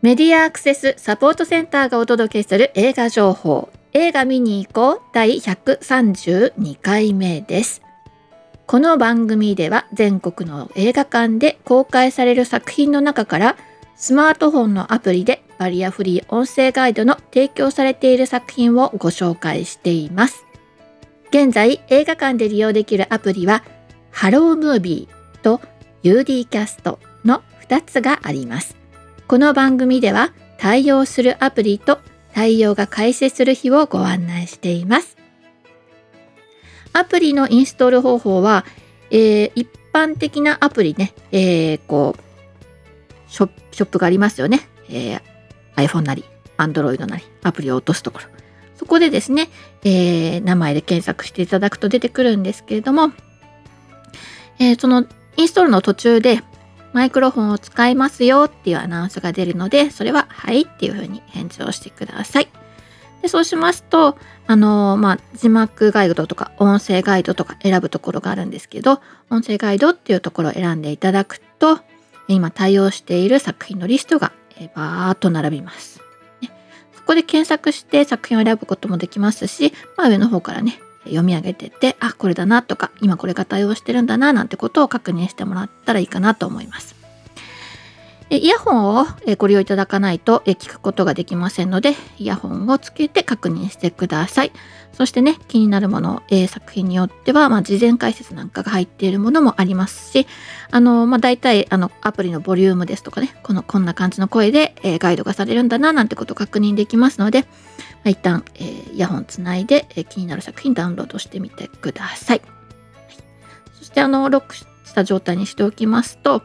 メディアアクセスサポートセンターがお届けする映画情報。映画見に行こう。第132回目です。この番組では全国の映画館で公開される作品の中からスマートフォンのアプリでバリアフリー音声ガイドの提供されている作品をご紹介しています。現在映画館で利用できるアプリはハロームービーと UD キャストの2つがあります。この番組では対応するアプリと対応が開始する日をご案内しています。アプリのインストール方法は、えー、一般的なアプリね、えー、こうショップがありますよね、えー、iPhone なり Android なりアプリを落とすところ。そこでですね、えー、名前で検索していただくと出てくるんですけれども、えー、そのインストールの途中でマイクロフォンを使いますよっていうアナウンスが出るので、それははいっていうふうに返事をしてください。でそうしますと、あのまあ、字幕ガイドとか音声ガイドとか選ぶところがあるんですけど、音声ガイドっていうところを選んでいただくと、今対応している作品のリストがバーっと並びます。ね、そこで検索して作品を選ぶこともできますし、まあ、上の方からね、読み上げてってあこれだなとか今これが対応してるんだななんてことを確認してもらったらいいかなと思います。イヤホンをご利用いただかないと聞くことができませんのでイヤホンをつけて確認してください。そしてね気になるもの、作品によっては、まあ、事前解説なんかが入っているものもありますしあの、まあ、大体あのアプリのボリュームですとかねこのこんな感じの声で、ガイドがされるんだななんてことを確認できますので、一旦、えー、イヤホンつないで、えー、気になる作品ダウンロードしてみてください。はい、そしてあのロックした状態にしておきますと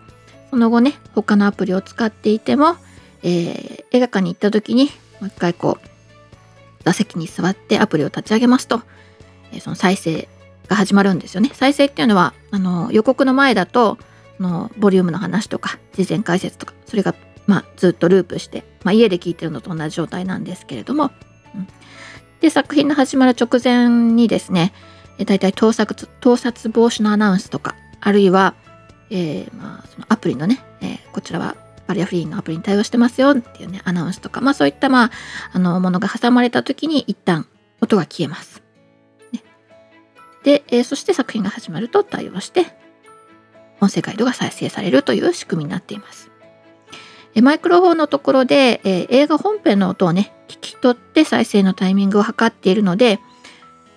その後ね他のアプリを使っていても、えー、映画館に行った時にもう一回こう座席に座ってアプリを立ち上げますと、えその再生が始まるんですよね。再生っていうのはあの予告の前だとのボリュームの話とか事前解説とかそれがまあ、ずっとループして、まあ、家で聞いてるのと同じ状態なんですけれども、で作品の始まる直前にですねだいたい盗撮盗撮防止のアナウンスとかあるいは、えー、まあ、そのアプリのね、えー、こちらはバリアフリーのアプリに対応してますよっていうねアナウンスとか、まあ、そういった、まあ、あのものが挟まれた時に一旦音が消えます。ね、で、えー、そして作品が始まると対応して音声ガイドが再生されるという仕組みになっています。マイクロフォンのところで、え、映画本編の音をね聞き取って再生のタイミングを測っているので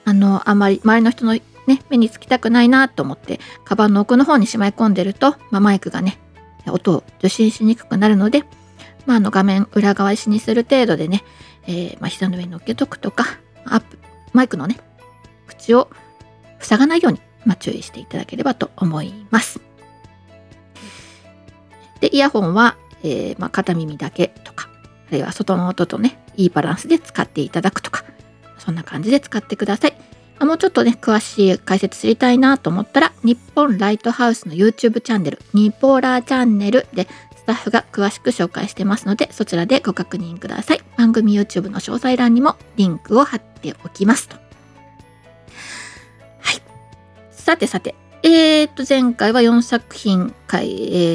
あのあまり周りの人の、ね、目につきたくないなと思ってカバンの奥の方にしまい込んでると、まあ、マイクがね音を受信しにくくなるので、まあ、あの画面裏側石にする程度でね、えー、まあ、膝の上に乗っけとくとかアップマイクのね口を塞がないように、まあ、注意していただければと思います。でイヤホンはえー、まあ、片耳だけとかあるいは外の音とねいいバランスで使っていただくとかそんな感じで使ってください。もうちょっとね詳しい解説知りたいなと思ったら日本ライトハウスの YouTube チャンネルニポーラーチャンネルでスタッフが詳しく紹介してますのでそちらでご確認ください。番組 YouTube の詳細欄にもリンクを貼っておきますと。はい。さてさてえー、と前回は4作品回、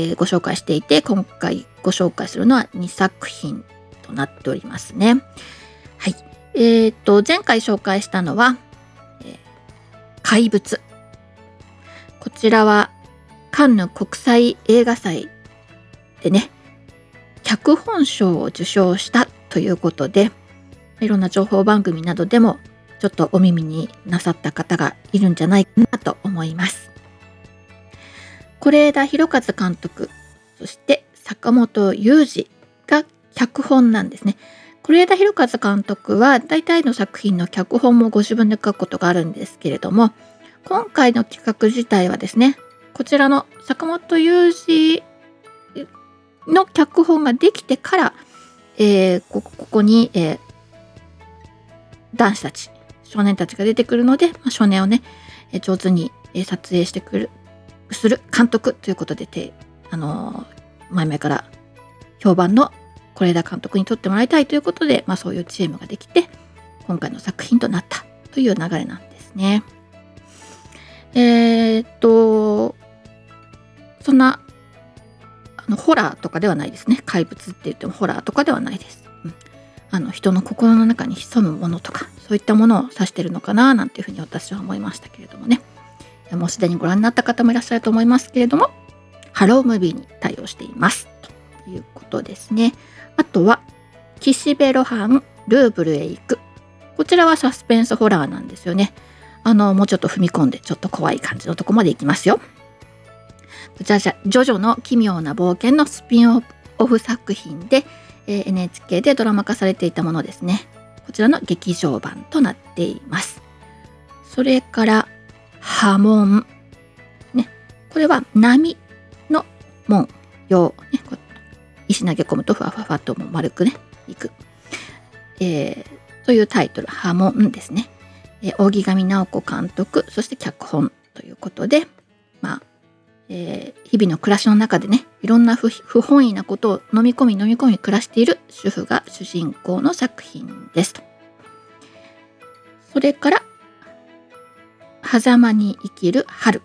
えー、ご紹介していて今回ご紹介するのは2作品となっておりますね。はい。えー、と前回紹介したのは、えー、怪物。こちらはカンヌ国際映画祭でね脚本賞を受賞したということでいろんな情報番組などでもちょっとお耳になさった方がいるんじゃないかなと思います。是枝裕和監督そして坂本雄二が脚本なんですね。是枝裕和監督は大体の作品の脚本もご自分で書くことがあるんですけれども今回の企画自体はですねこちらの坂本雄二の脚本ができてから、えー、ここに、えー、男子たち少年たちが出てくるので、まあ、少年をね上手に撮影してくるする監督ということでて、あの前々から評判の是枝監督に撮ってもらいたいということで、まあ、そういうチームができて今回の作品となったという流れなんですね。えー、っとそんなあのホラーとかではないですね。怪物って言ってもホラーとかではないです、うん、あの人の心の中に潜むものとかそういったものを指してるのかななんていうふうに私は思いましたけれどもね。もうすでにご覧になった方もいらっしゃると思いますけれどもハロームービーに対応しています。ということですね。あとは岸辺露伴ルーブルへ行く。こちらはサスペンスホラーなんですよね。あのもうちょっと踏み込んでちょっと怖い感じのとこまで行きますよ。こちらじゃジョジョの奇妙な冒険のスピンオフ作品で、え、NHK でドラマ化されていたものですね。こちらの劇場版となっています。それから波紋。ね。これは波の門。用、ね、石投げ込むとふわふわふわと丸くねいく、えー、というタイトル波紋ですね、えー、扇上直子監督そして脚本ということでまあえー、日々の暮らしの中でねいろんな不本意なことを飲み込み飲み込み暮らしている主婦が主人公の作品ですと。それから「狭間に生きる春」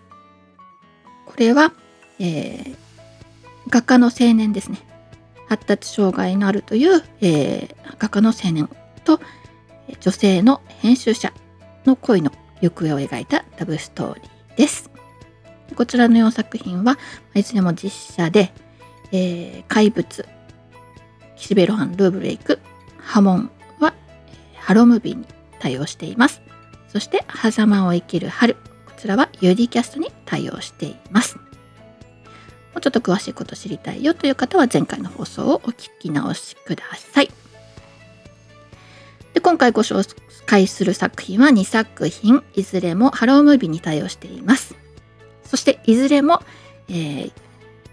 これは、えー、画家の青年ですね発達障害のあるという、えー、画家の青年と女性の編集者の恋の行方を描いたラブストーリーです。こちらの4作品はいずれも実写で、えー、怪物、岸辺露伴ルーブルへ行く、波紋はハロムービーに対応しています。そして、狭間を生きる春、こちらは UD キャストに対応しています。もうちょっと詳しいこと知りたいよという方は前回の放送をお聞き直しください。で今回ご紹介する作品は2作品、いずれもハロームービーに対応しています。そしていずれも、えー、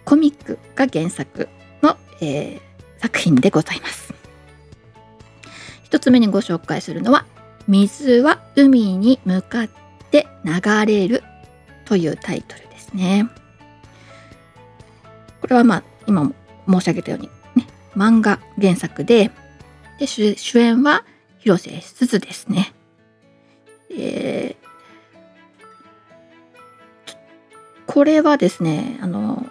コミックが原作の、えー、作品でございます。一つ目にご紹介するのは「水は海に向かって流れる」というタイトルですね。これはまあ今も申し上げたようにね漫画原作でで主演は広瀬すずですね。えー、これはですねあの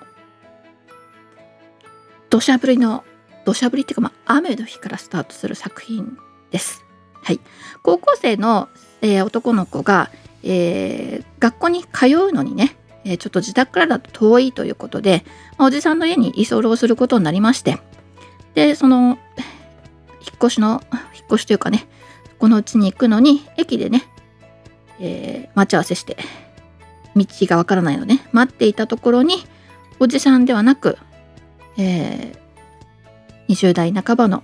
土砂降りの土砂降りっていうか、まあ、雨の日からスタートする作品です。はい、高校生の、えー、男の子が、えー、学校に通うのにね、えー、ちょっと自宅からだと遠いということで、まあ、おじさんの家に居候することになりましてでその引っ越しの引っ越しというかねこのうちに行くのに駅でね、え待ち合わせして道がわからないのね待っていたところにおじさんではなく、え、20代半ばの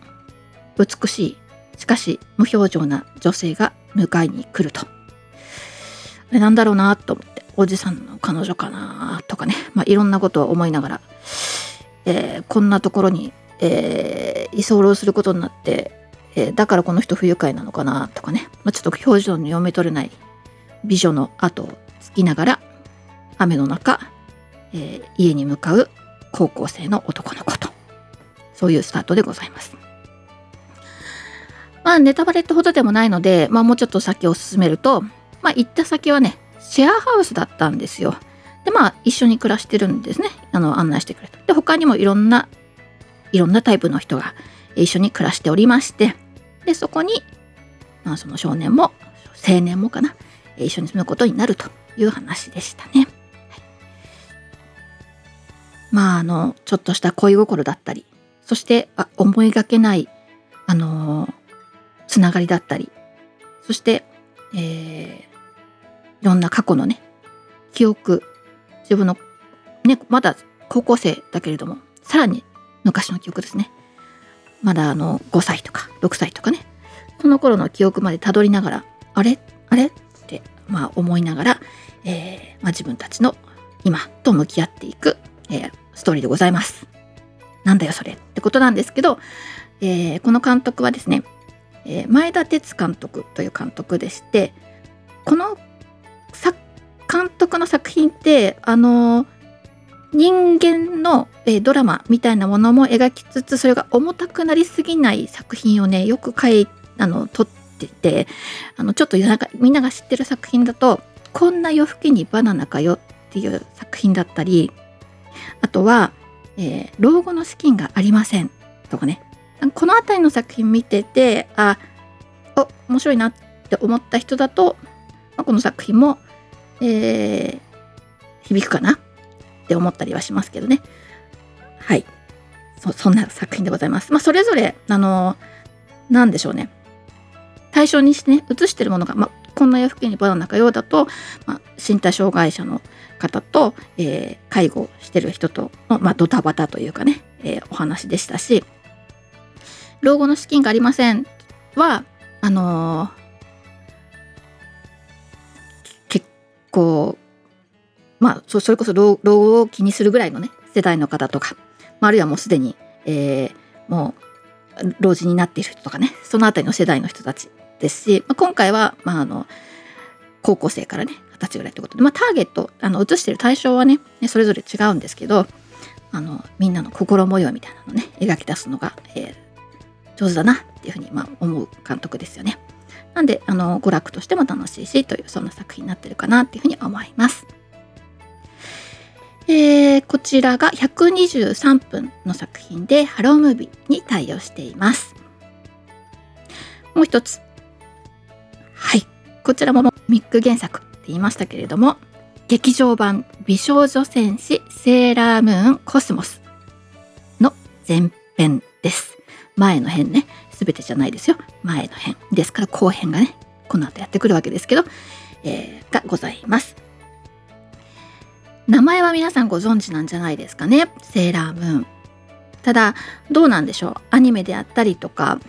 美しいしかし無表情な女性が迎えに来ると。あれなんだろうなと思っておじさんの彼女かなとかね、まあ、いろんなことを思いながら、えー、こんなところに、えー、居候することになって、えー、だからこの人不愉快なのかなとかね、まあ、ちょっと表情の読み取れない美女の後をつきながら雨の中、えー、家に向かう高校生の男の子とそういうスタートでございます。まあネタバレってほどでもないので、まあ、もうちょっと先を進めると、まあ、行った先はねシェアハウスだったんですよ。でまあ一緒に暮らしてるんですねあの案内してくれた。で他にもいろんないろんなタイプの人が一緒に暮らしておりましてでそこに、まあ、その少年も青年もかな一緒に住むことになるという話でしたね。まああのちょっとした恋心だったりそしてあ思いがけないあのつながりだったりそして、えー、いろんな過去のね記憶自分のねまだ高校生だけれどもさらに昔の記憶ですね。まだあの5歳とか6歳とかね。その頃の記憶までたどりながらあれ？あれ？って、まあ、思いながら、えーまあ、自分たちの今と向き合っていく、えー、ストーリーでございます。なんだよそれってことなんですけど、えー、この監督はですね、えー、前田哲監督という監督でしてこの監督の作品ってあの人間の、えー、ドラマみたいなものも描きつつそれが重たくなりすぎない作品をねよく書いあの撮っててあのちょっとなんかみんなが知ってる作品だと「こんな夜更けにバナナかよ」っていう作品だったりあとは、えー、老後の資金がありませんとかね。この辺りの作品見ててあお面白いなって思った人だと、まあ、この作品も、えー、響くかなって思ったりはしますけどね。はい。そんな作品でございます。まあ、それぞれあの何でしょうね。対象にしてね写してるものが、まあ、こんな夜更けにバナナかようだと、まあ、身体障害者の方と、えー、介護してる人との、まあ、ドタバタというかね、えー、お話でしたし老後の資金がありませんはあのー、結構まあそれこそ老老を気にするぐらいのね世代の方とか、まあ、あるいはもうすでに、えー、もう老人になっている人とかねその辺りの世代の人たちですし、まあ、今回は、まあ、あの高校生からね二十歳ぐらいってことで、まあ、ターゲットあの映してる対象はねそれぞれ違うんですけどあのみんなの心模様みたいなのね描き出すのが、えー、上手だなっていうふうに、まあ、思う監督ですよね。なんであの娯楽としても楽しいしというそんな作品になってるかなっていうふうに思います。えー、こちらが123分の作品でハロームービーに対応しています。もう一つ。はい。こちらもミック原作って言いましたけれども、劇場版美少女戦士セーラームーンコスモスの前編です。前の編ね。すべてじゃないですよ。前の編。ですから後編がね、この後やってくるわけですけど、えー、がございます。名前は皆さんご存知なんじゃないですかね。セーラームーン。ただ、どうなんでしょう。アニメであったりとか、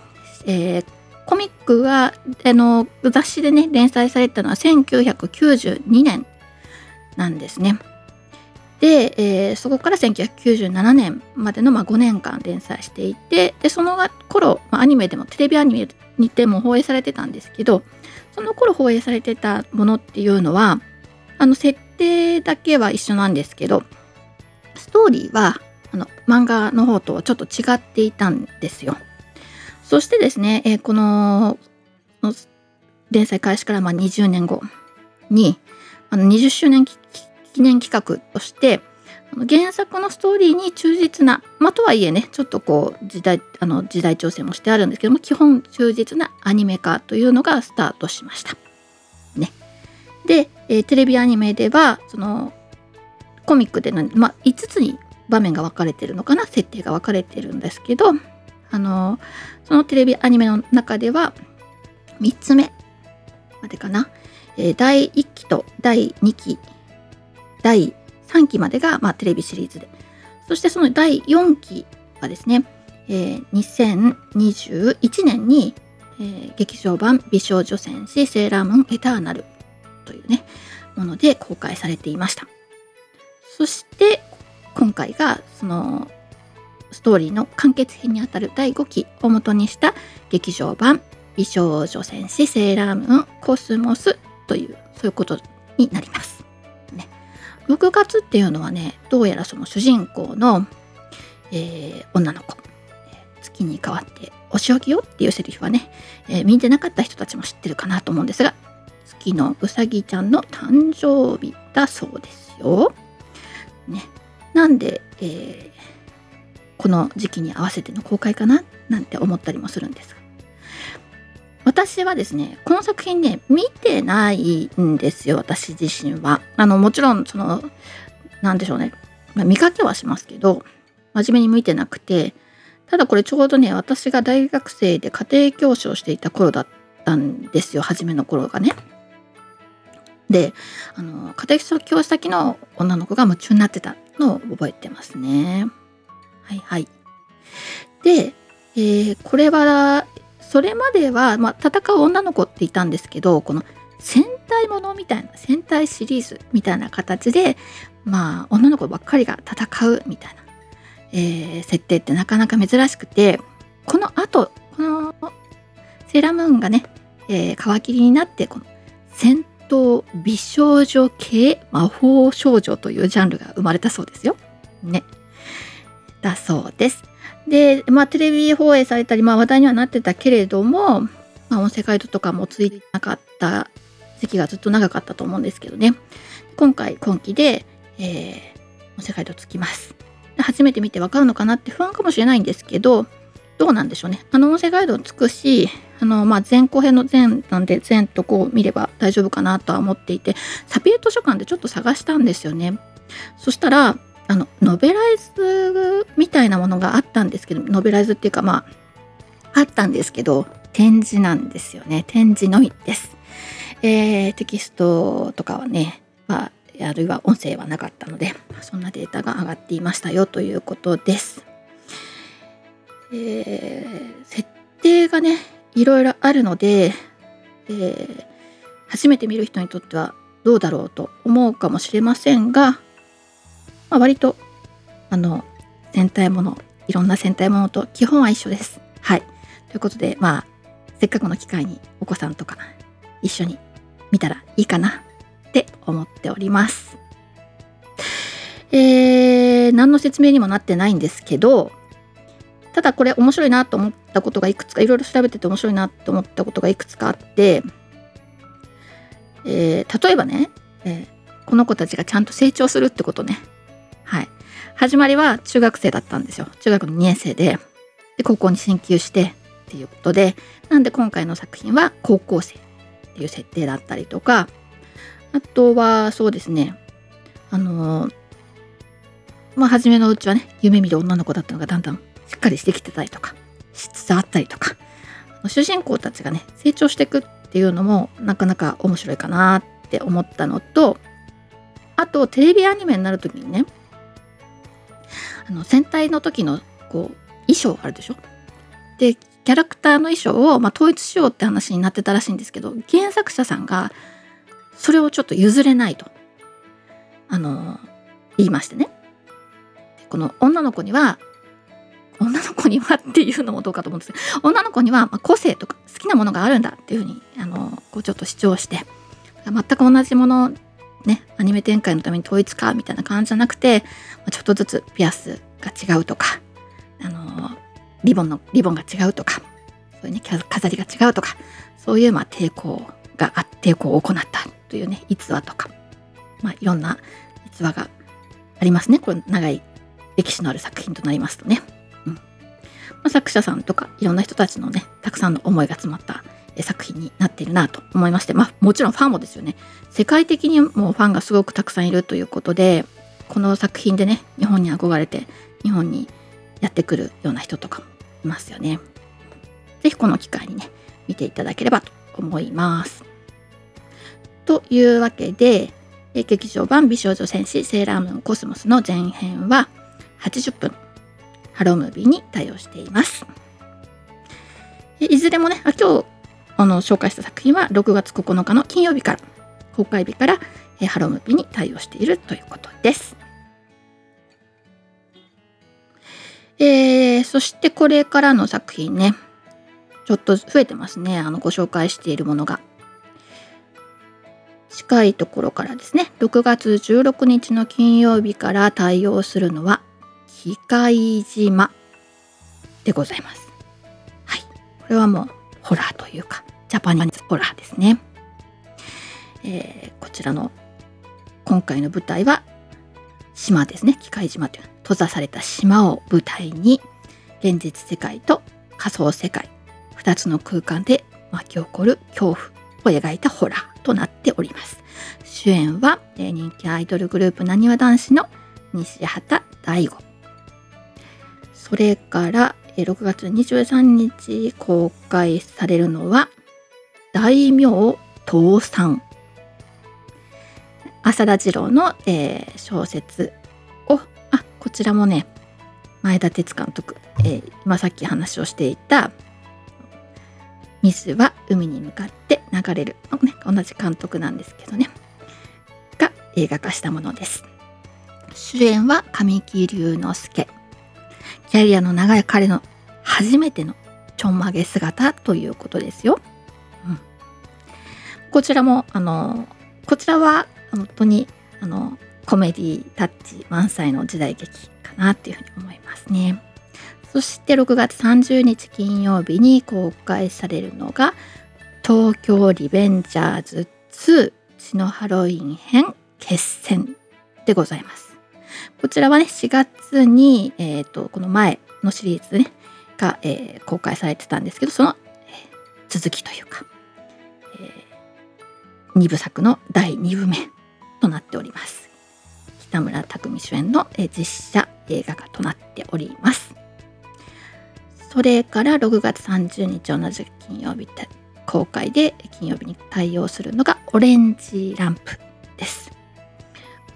えー、コミックはあの雑誌でね連載されたのは1992年なんですね。で、えー、そこから1997年までの、まあ、5年間連載していてでその頃、まあ、アニメでもテレビアニメにても放映されてたんですけどその頃放映されてたものっていうのはあの設定だけは一緒なんですけどストーリーはあの漫画の方とはちょっと違っていたんですよ。そしてですね、えー、この連載開始からまあ20年後にあの20周年記記念企画として原作のストーリーに忠実な、まあ、とはいえねちょっとこう時代あの時代調整もしてあるんですけども基本忠実なアニメ化というのがスタートしました。ね、で、えー、テレビアニメではそのコミックでの、まあ、5つに場面が分かれてるのかな設定が分かれてるんですけどあのそのテレビアニメの中では3つ目までかな、えー、第1期と第2期第3期までが、まあ、テレビシリーズでそしてその第4期はですね、えー、2021年に、えー、劇場版美少女戦士セーラームーンエターナルというねもので公開されていましたそして今回がそのストーリーの完結編にあたる第5期をもとにした劇場版美少女戦士セーラームーンコスモスというそういうことになります。6月っていうのはねどうやらその主人公の、えー、女の子月に代わってお仕置きよっていうセリフはね、えー、見てなかった人たちも知ってるかなと思うんですが月のうさぎちゃんの誕生日だそうですよ。ね、なんで、えーこの時期に合わせての公開かな？なんて思ったりもするんですが。私はですねこの作品ね見てないんですよ私自身はあのもちろんその何でしょうね、ま、見かけはしますけど真面目に見てなくてただこれちょうどね私が大学生で家庭教師をしていた頃だったんですよ初めの頃がねであの家庭教師先の女の子が夢中になってたのを覚えてますね。はいはい。で、えー、これはそれまでは、まあ、戦う女の子っていたんですけどこの戦隊ものみたいな戦隊シリーズみたいな形でまあ女の子ばっかりが戦うみたいな、えー、設定ってなかなか珍しくてこのあとこのセーラームーンがね、えー、皮切りになってこの戦闘美少女系魔法少女というジャンルが生まれたそうですよ。ね。だそうです。で、まあ、テレビ放映されたり、まあ、話題にはなってたけれども、まあ、音声ガイドとかもついてなかった時期がずっと長かったと思うんですけどね。今回、今期で、えー、音声ガイドつきます。初めて見てわかるのかなって不安かもしれないんですけどどうなんでしょうねあの音声ガイドつくしあのまあ前後編の前なんで前とこう見れば大丈夫かなとは思っていてサピエ図書館でちょっと探したんですよねそしたらあのノベライズみたいなものがあったんですけどノベライズっていうかまああったんですけど展示なんですよね展示のみです、えー、テキストとかはねまああるいは音声はなかったのでそんなデータが上がっていましたよということです。えー、設定がねいろいろあるので、えー、初めて見る人にとってはどうだろうと思うかもしれませんが、まあ、割とあの戦隊ものいろんな戦隊ものと基本は一緒です。はい。ということでまあせっかくの機会にお子さんとか一緒に見たらいいかなって思っております。えー、何の説明にもなってないんですけど、ただこれ面白いなと思ったことがいくつか、いろいろ調べてて面白いなと思ったことがいくつかあって、えー、例えばね、えー、この子たちがちゃんと成長するってことね。始まりは中学生だったんですよ。中学の2年生で、で高校に進級してっていうことで、なんで今回の作品は高校生っていう設定だったりとか、あとは、そうですね。あの、まあ、初めのうちはね、夢見る女の子だったのがだんだんしっかりしてきてたりとか、しつつあったりとか、主人公たちがね、成長していくっていうのもなかなか面白いかなって思ったのと、あと、テレビアニメになる時にね、あの、戦隊の時のこう、衣装あるでしょ？で、キャラクターの衣装を、まあ、統一しようって話になってたらしいんですけど、原作者さんがそれをちょっと譲れないとあの言いましてね。この女の子には女の子にはっていうのもどうかと思うんですけど女の子には個性とか好きなものがあるんだっていうふうにあのこうちょっと主張して全く同じものねアニメ展開のために統一かみたいな感じじゃなくてちょっとずつピアスが違うとかあのリボンのリボンが違うとかそういうね飾りが違うとかそういうまあ抵抗があってこう行ったというね逸話とか、まあ、いろんな逸話がありますね。これ長い歴史のある作品となりますとね、うん。まあ、作者さんとかいろんな人たちのねたくさんの思いが詰まった作品になっているなと思いましてまあもちろんファンもですよね世界的にもファンがすごくたくさんいるということでこの作品でね日本に憧れて日本にやってくるような人とかもいますよね。是非この機会にね見ていただければと思います。というわけで、劇場版美少女戦士セーラームーンコスモスの前編は80分ハロームービーに対応しています。いずれもね、あ今日あの紹介した作品は6月9日の金曜日から公開日からえハロームービーに対応しているということです。えー、そしてこれからの作品ね、ちょっと増えてますね。あのご紹介しているものが。近いところからですね6月16日の金曜日から対応するのは機械島でございます。はい、これはもうホラーというかジャパニーズホラーですね。えー、こちらの今回の舞台は島ですね機械島という閉ざされた島を舞台に現実世界と仮想世界2つの空間で巻き起こる恐怖を描いたホラーとなっております。主演は、え人気アイドルグループなにわ男子の西畑大吾。それから、6月23日公開されるのは大名倒産。浅田次郎の、えー、小説を、あ、こちらもね、前田哲監督、えー、今さっき話をしていた水は海に向かって流れる、ね、同じ監督なんですけどねが映画化したものです。主演は神木隆之介。キャリアの長い彼の初めてのちょんまげ姿ということですよ、こちらもあのこちらは本当にあのコメディタッチ満載の時代劇かなっていうふうに思いますね。そして6月30日金曜日に公開されるのが東京リベンジャーズ2血のハロウィン編決戦でございます。こちらはね4月に、えーと、この前のシリーズねが、えー、公開されてたんですけどその、えー、続きというか、えー、2部作の第2部目となっております北村匠海主演の、実写映画化となっておりますそれから6月30日同じ金曜日公開で金曜日に対応するのがオレンジランプです。こ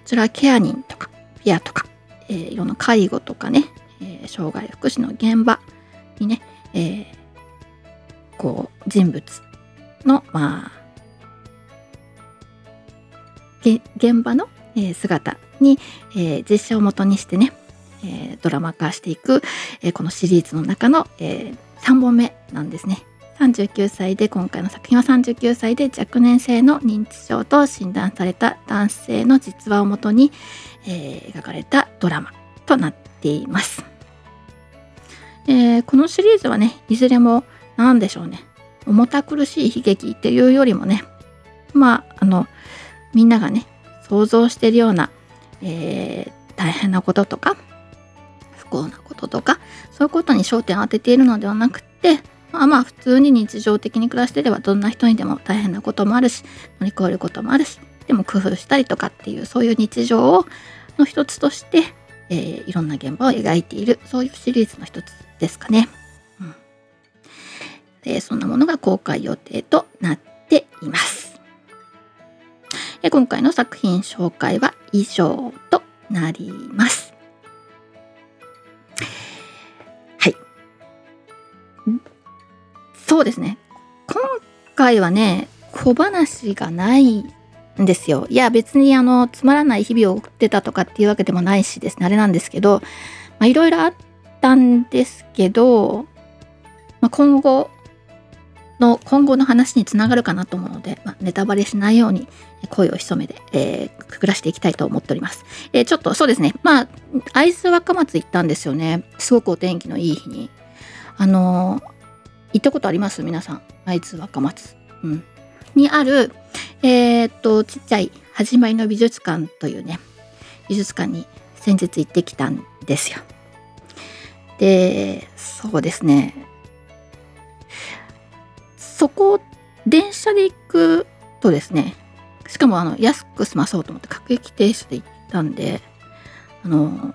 ちらケア人とかピアとか、えー、いろんな介護とかね、えー、障害福祉の現場にね、えー、こう人物のまあ現場の、え姿に、え実写をもとにしてね、えドラマ化していく、えこのシリーズの中の、え3本目なんですね。39歳で今回の作品は39歳で若年性の認知症と診断された男性の実話をもとに、えー、描かれたドラマとなっています、えー、このシリーズはねいずれも何でしょうね。重た苦しい悲劇っていうよりもね。まああのみんながね想像してるような、えー、大変なこととか不幸なこととかそういうことに焦点を当てているのではなくてまあまあ普通に日常的に暮らしてればどんな人にでも大変なこともあるし乗り越えることもあるしでも工夫したりとかっていうそういう日常をの一つとして、えー、いろんな現場を描いているそういうシリーズの一つですかね。うん、でそんなものが公開予定となっています。え今回の作品紹介は以上となります。はい。そうですね。今回はね小話がないんですよ。いや別にあのつまらない日々を送ってたとかっていうわけでもないしですね。あれなんですけどいろいろあったんですけど、まあ、今後の今後の話につながるかなと思うので、まあ、ネタバレしないように声を潜めで、えー、くくらしていきたいと思っております。えー、ちょっとそうですね、まあ、会津若松行ったんですよね。すごくお天気のいい日に。あのー行ったことあります？皆さん。会津若松、うん、にあるえー、っとちっちゃい始まりの美術館というね美術館に先日行ってきたんですよ。でそうですね。そこ電車で行くとですねしかもあの安く済まそうと思って各駅停車で行ったんであの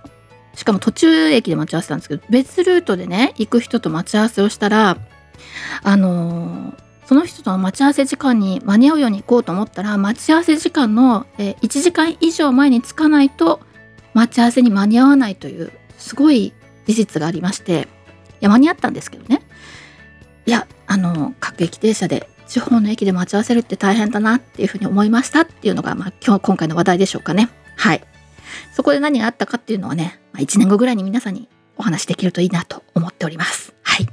しかも途中駅で待ち合わせたんですけど別ルートでね行く人と待ち合わせをしたらあのその人との待ち合わせ時間に間に合うように行こうと思ったら待ち合わせ時間の、1時間以上前に着かないと待ち合わせに間に合わないというすごい事実がありましていや間に合ったんですけどね。いやあの各駅停車で地方の駅で待ち合わせるって大変だなっていうふうに思いましたっていうのが、まあ、今日今回の話題でしょうかね。はい。そこで何があったかっていうのはね、まあ、1年後ぐらいに皆さんにお話できるといいなと思っております。はい。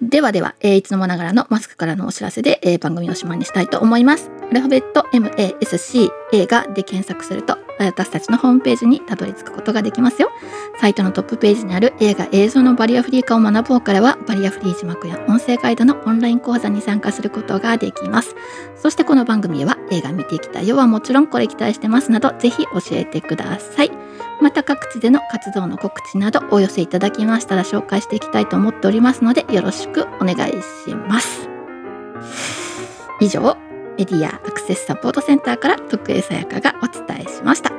ではでは、えー、いつもながらのマスクからのお知らせで、えー、番組をおしまいにしたいと思います。アルファベット MASC 映画で検索すると私たちのホームページにたどり着くことができますよ。サイトのトップページにある映画映像のバリアフリー化を学ぼうからはバリアフリー字幕や音声ガイドのオンライン講座に参加することができます。そしてこの番組は映画見てきたよはもちろんこれ期待してますなどぜひ教えてください。また各地での活動の告知などお寄せいただきましたら紹介していきたいと思っておりますのでよろしくお願いします。以上メディアアクセスサポートセンターから徳江さやかがお伝えしました。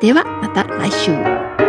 ではまた来週。